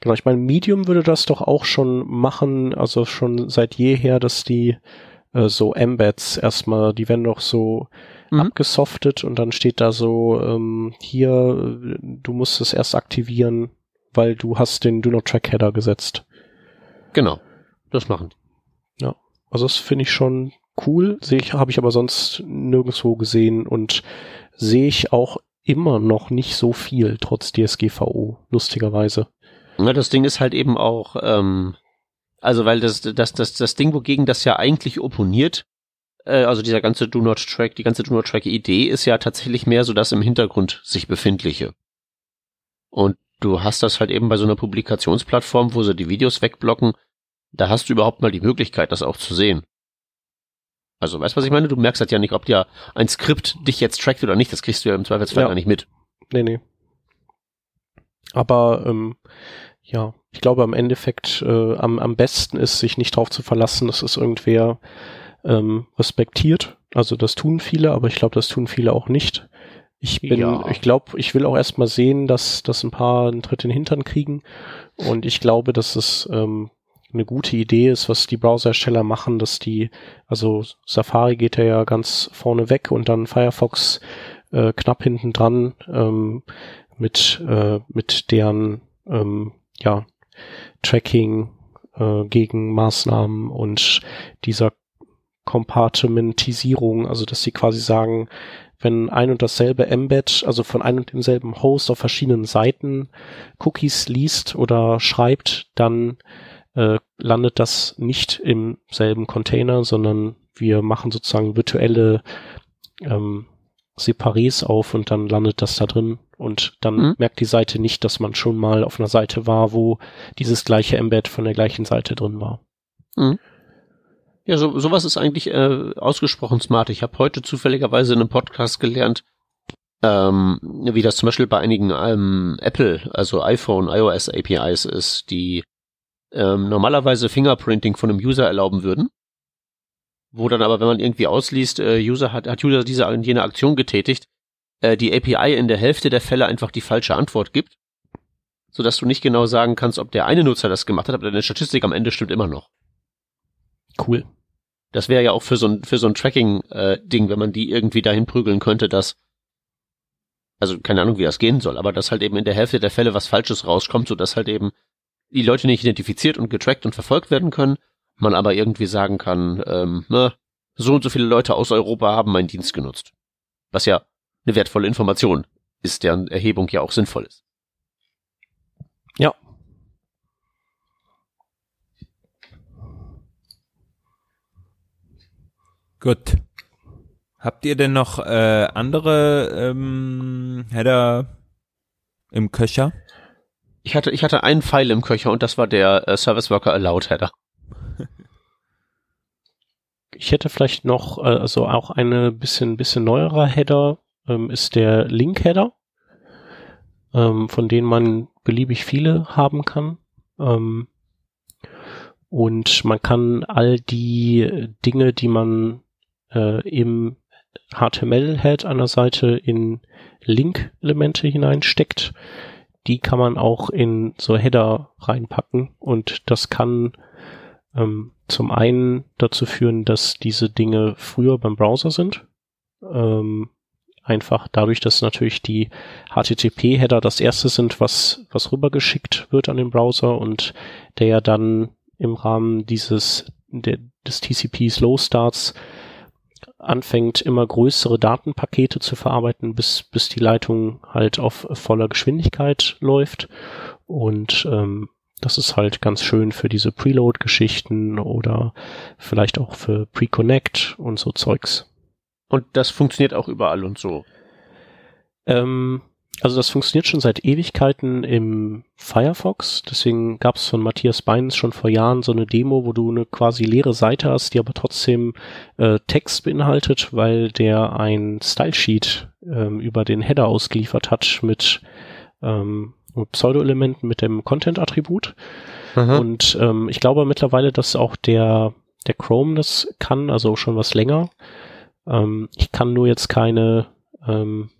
Genau, ich meine, Medium würde das doch auch schon machen, also schon seit jeher, dass die äh, so Embeds erstmal, die werden doch so Mhm. abgesoftet und dann steht da so, ähm, hier, äh, du musst es erst aktivieren, weil du hast den Do Not Track Header gesetzt. Genau. Das machen. die. Also das finde ich schon cool, sehe ich, habe ich aber sonst nirgendwo gesehen und sehe ich auch immer noch nicht so viel, trotz DSGVO, lustigerweise. Ja, das Ding ist halt eben auch, ähm, also weil das, das, das, das Ding, wogegen das ja eigentlich opponiert, äh, also dieser ganze Do Not Track, die ganze Do Not Track Idee ist ja tatsächlich mehr so das im Hintergrund sich befindliche. Und du hast das halt eben bei so einer Publikationsplattform, wo sie die Videos wegblocken, da hast du überhaupt mal die Möglichkeit, das auch zu sehen. Also, weißt du, was ich meine? Du merkst halt ja nicht, ob ja ein Skript dich jetzt trackt oder nicht. Das kriegst du ja im Zweifelsfall Ja. gar nicht mit. Nee, nee. Aber ähm, ja, ich glaube am Endeffekt äh, am, am besten ist, sich nicht darauf zu verlassen, dass es irgendwer ähm, respektiert. Also das tun viele, aber ich glaube, das tun viele auch nicht. Ich bin, Ja. ich glaube, ich will auch erstmal sehen, dass, dass ein paar einen Tritt in den Hintern kriegen. Und ich glaube, dass es ähm, eine gute Idee ist, was die Browserhersteller machen, dass die, also Safari geht ja ganz vorne weg und dann Firefox äh, knapp hinten dran ähm, mit, äh, mit deren ähm, ja, Tracking äh, gegen Maßnahmen und dieser Kompartimentisierung, also dass sie quasi sagen, wenn ein und dasselbe Embed, also von einem und demselben Host auf verschiedenen Seiten Cookies liest oder schreibt, dann äh, landet das nicht im selben Container, sondern wir machen sozusagen virtuelle ähm, Separés auf und dann landet das da drin und dann mhm. merkt die Seite nicht, dass man schon mal auf einer Seite war, wo dieses gleiche Embed von der gleichen Seite drin war. Mhm. Ja, so, sowas ist eigentlich äh, ausgesprochen smart. Ich habe heute zufälligerweise in einem Podcast gelernt, ähm, wie das zum Beispiel bei einigen ähm, Apple, also iPhone, iOS APIs ist, die ähm, normalerweise Fingerprinting von einem User erlauben würden. Wo dann aber, wenn man irgendwie ausliest, äh, User hat, hat User diese jene Aktion getätigt, äh, die API in der Hälfte der Fälle einfach die falsche Antwort gibt, sodass du nicht genau sagen kannst, ob der eine Nutzer das gemacht hat, aber deine Statistik am Ende stimmt immer noch. Cool. Das wäre ja auch für so ein, für so ein Tracking-Ding, äh, wenn man die irgendwie dahin prügeln könnte, dass, also keine Ahnung, wie das gehen soll, aber dass halt eben in der Hälfte der Fälle was Falsches rauskommt, sodass halt eben die Leute nicht identifiziert und getrackt und verfolgt werden können, man aber irgendwie sagen kann, ähm, ne, so und so viele Leute aus Europa haben meinen Dienst genutzt. Was ja eine wertvolle Information ist, deren Erhebung ja auch sinnvoll ist. Ja, Gut. Habt ihr denn noch äh, andere ähm, Header im Köcher? Ich hatte, ich hatte einen Pfeil im Köcher und das war der äh, Service Worker Allowed Header. Ich hätte vielleicht noch, äh, also auch eine bisschen, bisschen neuerer Header, ähm, ist der Link Header, ähm, von denen man beliebig viele haben kann. Ähm, und man kann all die Dinge, die man äh, im HTML-Head einer Seite in Link-Elemente hineinsteckt. Die kann man auch in so Header reinpacken und das kann ähm, zum einen dazu führen, dass diese Dinge früher beim Browser sind. Ähm, einfach dadurch, dass natürlich die HTTP-Header das erste sind, was, was rübergeschickt wird an den Browser und der ja dann im Rahmen dieses, der, des TCP Slow Starts anfängt, immer größere Datenpakete zu verarbeiten, bis, bis die Leitung halt auf voller Geschwindigkeit läuft. Und ähm, das ist halt ganz schön für diese Preload-Geschichten oder vielleicht auch für Pre-Connect und so Zeugs. Und das funktioniert auch überall und so. Ähm, also das funktioniert schon seit Ewigkeiten im Firefox. Deswegen gab es von Matthias Beins schon vor Jahren so eine Demo, wo du eine quasi leere Seite hast, die aber trotzdem äh, Text beinhaltet, weil der ein Stylesheet ähm, über den Header ausgeliefert hat mit ähm, Pseudo-Elementen mit dem Content-Attribut. Und ähm, ich glaube mittlerweile, dass auch der, der Chrome das kann, also schon was länger. Ähm, ich kann nur jetzt keine ähm,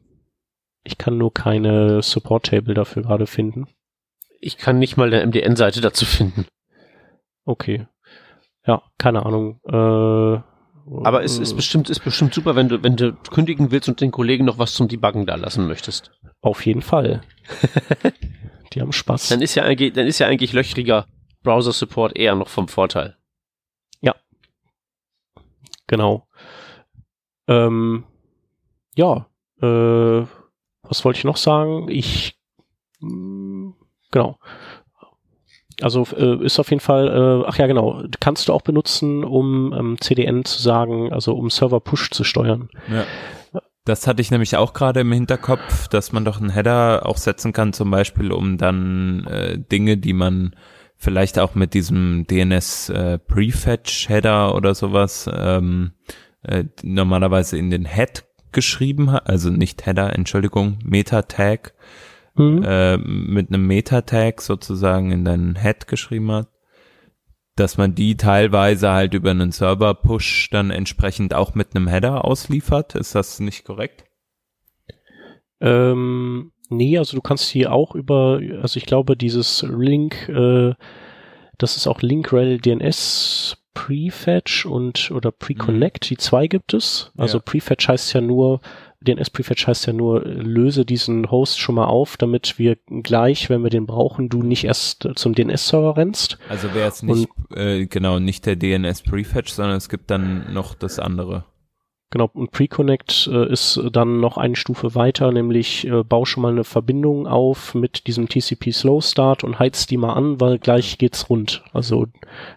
ich kann nur keine Support-Table dafür gerade finden. Ich kann nicht mal eine MDN-Seite dazu finden. Okay. Ja, keine Ahnung. Äh, aber es ist bestimmt, ist bestimmt super, wenn du, wenn du kündigen willst und den Kollegen noch was zum Debuggen da lassen möchtest. Auf jeden Fall. Die haben Spaß. Dann ist ja eigentlich, dann ist ja eigentlich löchriger Browser-Support eher noch vom Vorteil. Ja. Genau. Ähm, ja, äh, was wollte ich noch sagen? Ich, mh, mm, genau. Also äh, ist auf jeden Fall, äh, ach ja genau, kannst du auch benutzen, um ähm, CDN zu sagen, also um Server Push zu steuern. Ja. Das hatte ich nämlich auch gerade im Hinterkopf, dass man doch einen Header auch setzen kann, zum Beispiel, um dann äh, Dinge, die man vielleicht auch mit diesem DNS äh, Prefetch Header oder sowas ähm, äh, normalerweise in den Head geschrieben hat, also nicht Header, Entschuldigung, Meta-Tag, mhm. äh, mit einem Meta-Tag sozusagen in deinen Head geschrieben hat, dass man die teilweise halt über einen Server-Push dann entsprechend auch mit einem Header ausliefert. Ist das nicht korrekt? Ähm, nee, also du kannst hier auch über, also ich glaube, dieses Link, äh, das ist auch Link-Rel DNS Prefetch und oder Preconnect, die zwei gibt es. Also Ja. Prefetch heißt ja nur, DNS Prefetch heißt ja nur, löse diesen Host schon mal auf, damit wir gleich, wenn wir den brauchen, du nicht erst zum DNS-Server rennst. Also wäre es nicht, äh, genau, nicht der DNS Prefetch, sondern es gibt dann noch das andere. Genau, und Preconnect äh, ist dann noch eine Stufe weiter, nämlich äh, bau schon mal eine Verbindung auf mit diesem TCP Slow Start und heiz die mal an, weil gleich geht's rund. Also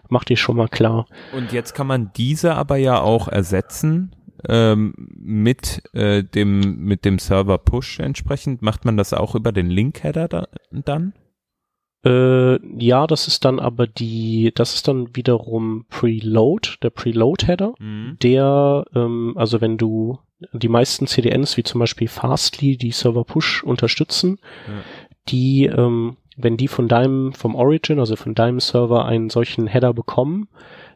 mach dir schon mal klar. Und jetzt kann man diese aber ja auch ersetzen ähm, mit äh, dem mit dem Server Push entsprechend. Macht man das auch über den Link Header da, dann? Äh, ja, das ist dann aber die, das ist dann wiederum Preload, der Preload-Header, Mhm. der, ähm, also wenn du die meisten CDNs, wie zum Beispiel Fastly, die Server Push unterstützen, Ja. die, ähm, wenn die von deinem, vom Origin, also von deinem Server einen solchen Header bekommen,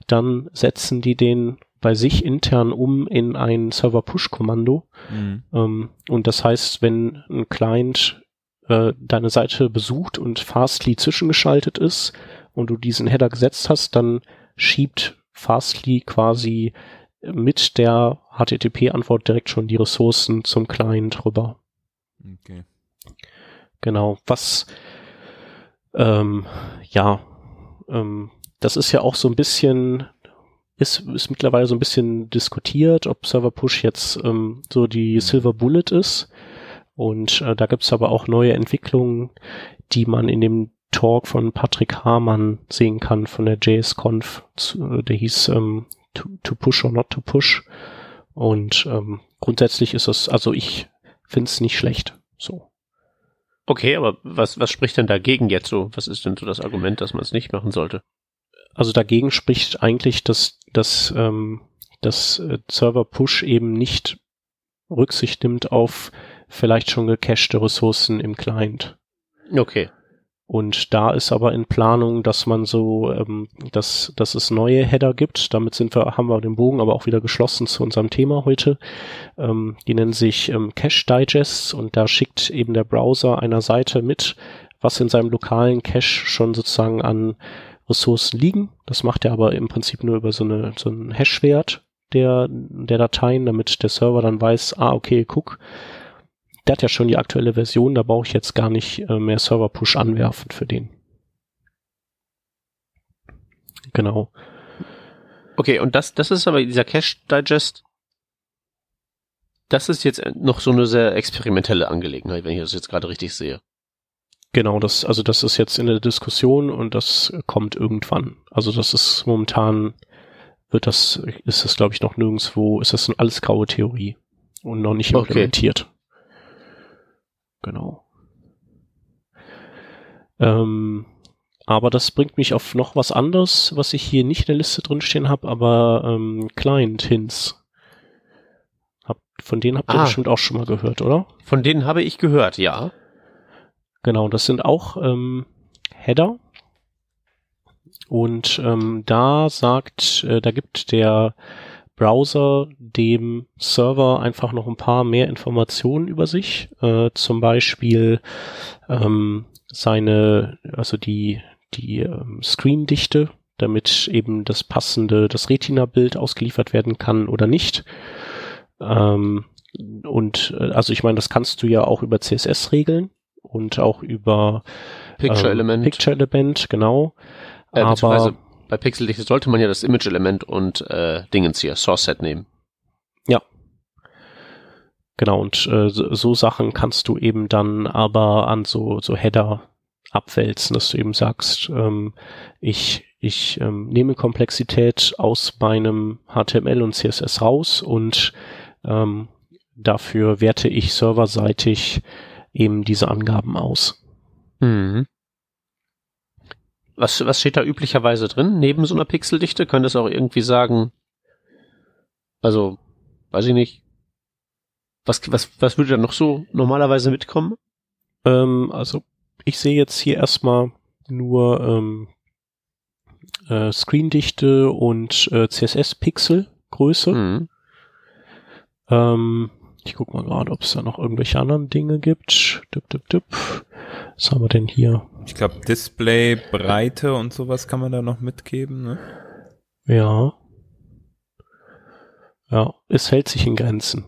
dann setzen die den bei sich intern um in ein Server Push Kommando. Mhm. Ähm, und das heißt, wenn ein Client äh, deine Seite besucht und Fastly zwischengeschaltet ist und du diesen Header gesetzt hast, dann schiebt Fastly quasi mit der HTTP-Antwort direkt schon die Ressourcen zum Client rüber. Okay. Genau. Was, ähm, ja, ähm, das ist ja auch so ein bisschen, ist, ist mittlerweile so ein bisschen diskutiert, ob Server Push jetzt ähm, so die Silver Bullet ist. Und äh, da gibt's aber auch neue Entwicklungen, die man in dem Talk von Patrick Hamann sehen kann von der JSConf. zu- Der hieß ähm, to, to Push or Not to Push. Und ähm, grundsätzlich ist es, also ich finde es nicht schlecht. So. Okay, aber was, was spricht denn dagegen jetzt so? Was ist denn so das Argument, dass man es nicht machen sollte? Also dagegen spricht eigentlich, dass, dass, ähm, dass äh, Server Push eben nicht Rücksicht nimmt auf vielleicht schon gecachte Ressourcen im Client. Okay. Und da ist aber in Planung, dass man so, ähm, dass, dass es neue Header gibt. Damit sind wir, haben wir den Bogen aber auch wieder geschlossen zu unserem Thema heute. Ähm, die nennen sich ähm, Cache Digests und da schickt eben der Browser einer Seite mit, was in seinem lokalen Cache schon sozusagen an Ressourcen liegen. Das macht er aber im Prinzip nur über so, eine, so einen Hash-Wert der, der Dateien, damit der Server dann weiß, ah, okay, guck, der hat ja schon die aktuelle Version, da brauche ich jetzt gar nicht äh, mehr Server-Push anwerfen für den. Genau. Okay, und das, das ist aber dieser Cache Digest. Das ist jetzt noch so eine sehr experimentelle Angelegenheit, wenn ich das jetzt gerade richtig sehe. Genau, das, also das ist jetzt in der Diskussion und das kommt irgendwann. Also das ist momentan, wird das, ist das glaube ich noch nirgendwo, ist das alles graue Theorie und noch nicht Okay. Genau. Ähm, aber das bringt mich auf noch was anderes, was ich hier nicht in der Liste drinstehen habe, aber ähm, Client-Hints. Hab, von denen habt ihr Ah. bestimmt auch schon mal gehört, oder? Von denen habe ich gehört, ja. Genau, das sind auch ähm, Header. Und ähm, da sagt, äh, da gibt der Browser dem Server einfach noch ein paar mehr Informationen über sich. Äh, zum Beispiel ähm, seine, also die, die ähm, Screendichte, damit eben das passende, das Retina-Bild ausgeliefert werden kann oder nicht. Ähm, und äh, also ich meine, das kannst du ja auch über CSS regeln und auch über Picture ähm, Element. Picture Element, genau. Äh, aber bei Pixeldichte sollte man ja das Image Element und äh, Dingens hier, Source Set nehmen. genau, und äh, so, so Sachen kannst du eben dann aber an so, so Header abwälzen, dass du eben sagst, ähm, ich, ich ähm, nehme Komplexität aus meinem HTML und CSS raus und ähm, dafür werte ich serverseitig eben diese Angaben aus. Mhm. Was, was steht da üblicherweise drin? Neben so einer Pixeldichte könnte es auch irgendwie sagen, also, weiß ich nicht. Was, was, was würde da noch so normalerweise mitkommen? Ähm, also ich sehe jetzt hier erstmal nur ähm, äh, Screendichte und äh, CSS-Pixel-Größe. Mhm. Ähm, ich guck mal gerade, ob es da noch irgendwelche anderen Dinge gibt. Dup, dup, dup. Was haben wir denn hier? Ich glaube, Display, Breite und sowas kann man da noch mitgeben, ne? Ja. Ja, es hält sich in Grenzen.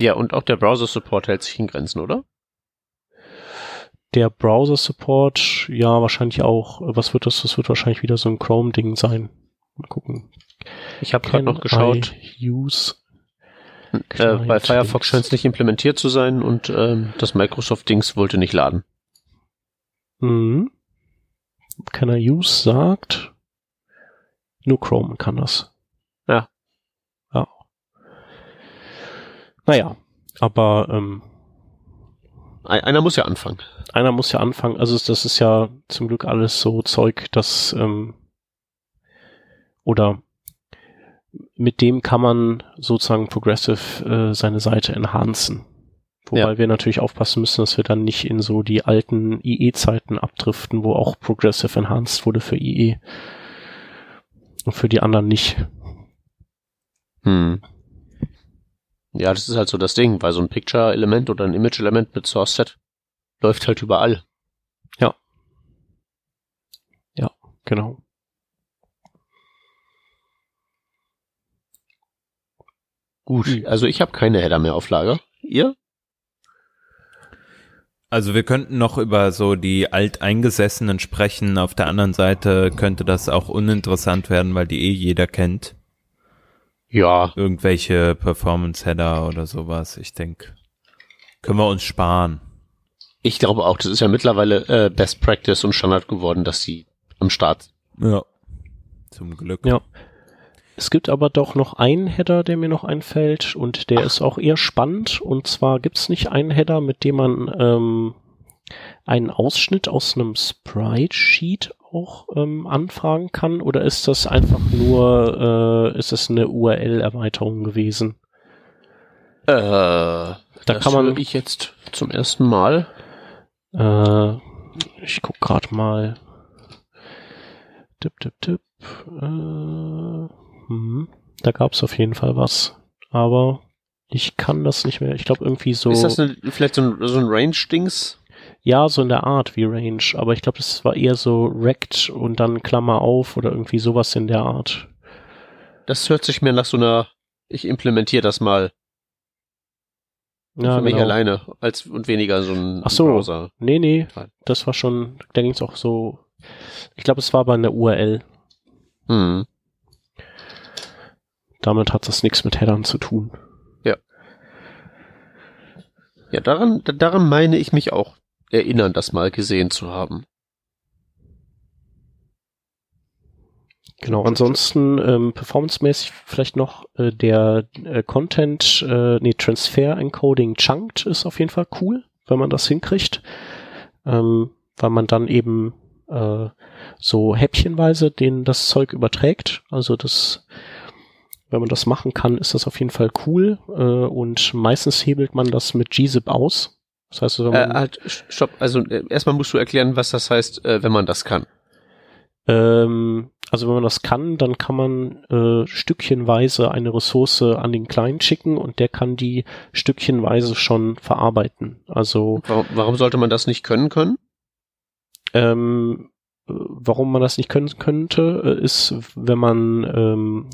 Ja, und auch der Browser-Support hält sich in Grenzen, oder? Der Browser-Support, ja, wahrscheinlich auch. Was wird das? Das wird wahrscheinlich wieder so ein Chrome-Ding sein. Mal gucken. Ich habe gerade noch geschaut. Use. Äh, bei Firefox scheint es nicht implementiert zu sein und ähm, das Microsoft-Dings wollte nicht laden. Mhm. Can I use sagt, nur Chrome kann das. Ja. Ja. Naja, aber ähm, einer muss ja anfangen. Einer muss ja anfangen. Also das ist ja zum Glück alles so Zeug, das ähm, oder mit dem kann man sozusagen progressive äh, seine Seite enhancen. Wobei ja. wir natürlich aufpassen müssen, dass wir dann nicht in so die alten IE-Zeiten abdriften, wo auch progressive enhanced wurde für IE. Und für die anderen nicht. Hm. Ja, das ist halt so das Ding, weil so ein Picture-Element oder ein Image-Element mit Source-Set läuft halt überall. Ja. Ja, genau. Gut, hm. also ich habe keine Header mehr auf Lager. Ihr? Also wir könnten noch über so die Alteingesessenen sprechen. Auf der anderen Seite könnte das auch uninteressant werden, weil die eh jeder kennt. Ja. Irgendwelche Performance-Header oder sowas. Ich denke, können wir uns sparen. Ich glaube auch, das ist ja mittlerweile äh, Best Practice und Standard geworden, dass die am Start. Ja. Zum Glück. Ja. Es gibt aber doch noch einen Header, der mir noch einfällt und der Ach. ist auch eher spannend. Und zwar gibt es nicht einen Header, mit dem man ähm, einen Ausschnitt aus einem Sprite-Sheet auch ähm, anfragen kann? Oder ist das einfach nur, äh, ist es eine URL-Erweiterung gewesen? Äh, da das kann man. ich jetzt zum ersten Mal. Äh, ich guck gerade mal. Tipp, tipp, tipp. Äh, hm, da gab es auf jeden Fall was. Aber ich kann das nicht mehr. Ich glaube irgendwie so. Ist das eine, vielleicht so ein, so ein Range-Dings? Ja, so in der Art wie Range. Aber ich glaube, das war eher so Rect und dann Klammer auf oder irgendwie sowas in der Art. Das hört sich mir nach so einer, ich implementiere das mal. Ja, für mich genau. alleine als und weniger so ein Ach so. Browser. Nee, nee. Das war schon, da ging es auch so. Ich glaube, es war bei einer URL. Hm. Damit hat das nichts mit Headern zu tun. Ja. Ja, daran, daran meine ich mich auch erinnern, das mal gesehen zu haben. Genau, ansonsten ähm, performancemäßig vielleicht noch äh, der äh, Content, äh, nee, Transfer Encoding Chunked ist auf jeden Fall cool, wenn man das hinkriegt, ähm, weil man dann eben äh, so häppchenweise den das Zeug überträgt. Also das wenn man das machen kann, ist das auf jeden Fall cool. Äh, und meistens hebelt man das mit gzip aus. Das heißt, wenn man äh, halt, stopp, also äh, erstmal musst du erklären, was das heißt, äh, wenn man das kann. Ähm, also wenn man das kann, dann kann man äh, stückchenweise eine Ressource an den Client schicken und der kann die stückchenweise schon verarbeiten. Also warum, warum sollte man das nicht können können? Ähm, warum man das nicht können könnte, äh, ist, wenn man ähm,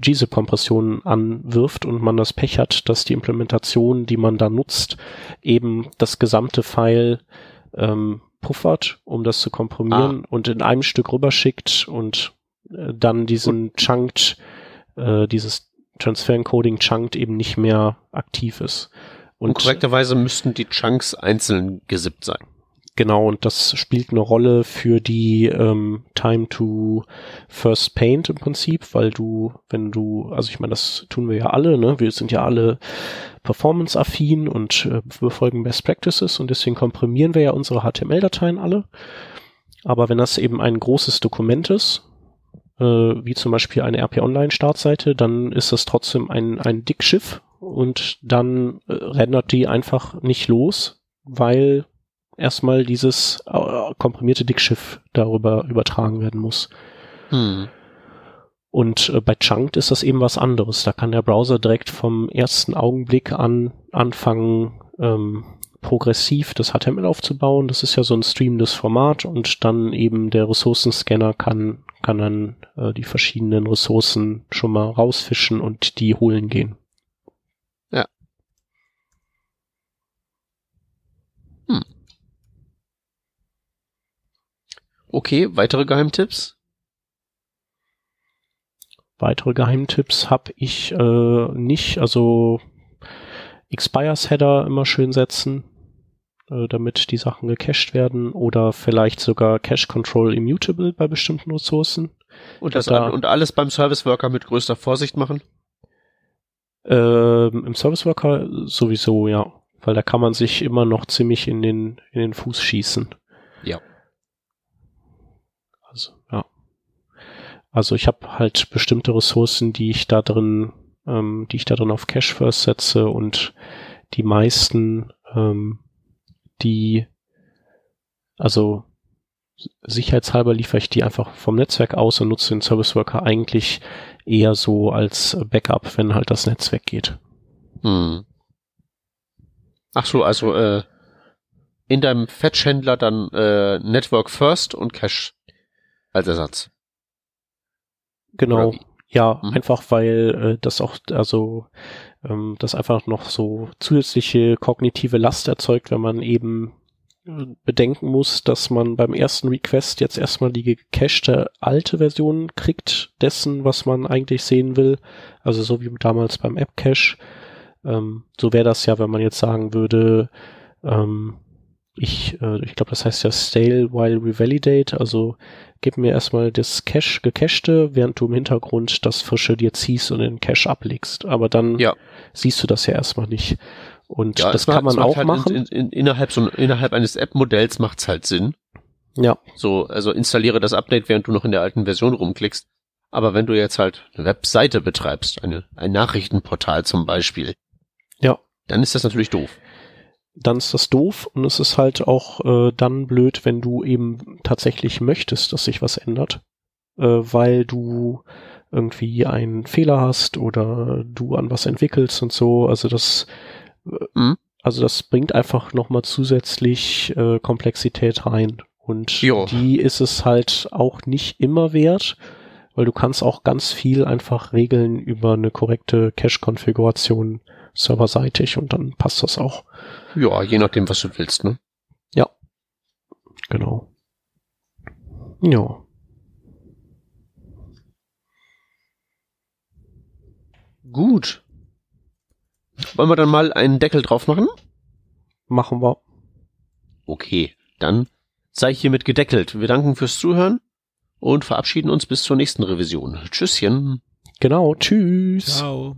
GZIP-Kompressionen anwirft und man das Pech hat, dass die Implementation, die man da nutzt, eben das gesamte File ähm, puffert, um das zu komprimieren ah. und in einem Stück rüberschickt und äh, dann diesen Chunked, äh, dieses Transfer Encoding Chunked eben nicht mehr aktiv ist. Und, und korrekterweise müssten die Chunks einzeln gesippt sein. Genau, und das spielt eine Rolle für die ähm, Time to First Paint im Prinzip, weil du, wenn du, also ich meine, das tun wir ja alle, ne? Wir sind ja alle performance-affin und äh, befolgen Best Practices und deswegen komprimieren wir ja unsere HTML-Dateien alle. Aber wenn das eben ein großes Dokument ist, äh, wie zum Beispiel eine RP-Online-Startseite, dann ist das trotzdem ein, ein Dickschiff und dann äh, rendert die einfach nicht los, weil erstmal dieses äh, komprimierte Dickschiff darüber übertragen werden muss. Hm. Und äh, bei Chunked ist das eben was anderes. Da kann der Browser direkt vom ersten Augenblick an anfangen, ähm, progressiv das HTML aufzubauen. Das ist ja so ein streamendes Format und dann eben der Ressourcenscanner kann kann dann äh, die verschiedenen Ressourcen schon mal rausfischen und die holen gehen. Okay, weitere Geheimtipps? Weitere Geheimtipps habe ich äh, nicht. Also Expires Header immer schön setzen, äh, damit die Sachen gecached werden oder vielleicht sogar Cache Control Immutable bei bestimmten Ressourcen. Und, das da, und alles beim Service Worker mit größter Vorsicht machen? Ähm, Im Service Worker sowieso, ja. Weil da kann man sich immer noch ziemlich in den, in den Fuß schießen. Ja. Also, ja. Also ich habe halt bestimmte Ressourcen, die ich da drin, ähm, die ich da drin auf Cache First setze und die meisten, ähm, die, also sicherheitshalber liefere ich die einfach vom Netzwerk aus und nutze den Service Worker eigentlich eher so als Backup, wenn halt das Netz weggeht. Hm. Ach so, also äh, in deinem Fetch-Händler dann äh, Network First und Cache als Ersatz. Genau. Ja, mhm. einfach weil äh, das auch, also ähm, das einfach noch so zusätzliche kognitive Last erzeugt, wenn man eben äh, bedenken muss, dass man beim ersten Request jetzt erstmal die gecachte alte Version kriegt dessen, was man eigentlich sehen will. Also so wie damals beim App Cache. Ähm, so wäre das ja, wenn man jetzt sagen würde, ähm, ich, äh, ich glaube, das heißt ja stale while revalidate, also gib mir erstmal das Cache gecachte, während du im Hintergrund das frische dir ziehst und den Cache ablegst. Aber dann ja. siehst du das ja erstmal nicht. Und ja, das kann man auch halt machen. In, in, innerhalb, so, innerhalb eines App-Modells macht's halt Sinn. Ja. So, also installiere das Update, während du noch in der alten Version rumklickst. Aber wenn du jetzt halt eine Webseite betreibst, eine, ein Nachrichtenportal zum Beispiel, ja, dann ist das natürlich doof dann ist das doof und es ist halt auch äh, dann blöd, wenn du eben tatsächlich möchtest, dass sich was ändert, äh, weil du irgendwie einen Fehler hast oder du an was entwickelst und so. Also das, äh, mhm. also das bringt einfach nochmal zusätzlich äh, Komplexität rein. Und jo. die ist es halt auch nicht immer wert, weil du kannst auch ganz viel einfach regeln über eine korrekte Cache-Konfiguration serverseitig und dann passt das auch. Ja, je nachdem, was du willst, ne? Ja. Genau. Ja. Gut. Wollen wir dann mal einen Deckel drauf machen? Machen wir. Okay, dann sei hiermit gedeckelt. Wir danken fürs Zuhören und verabschieden uns bis zur nächsten Revision. Tschüsschen. Genau, tschüss. Ciao.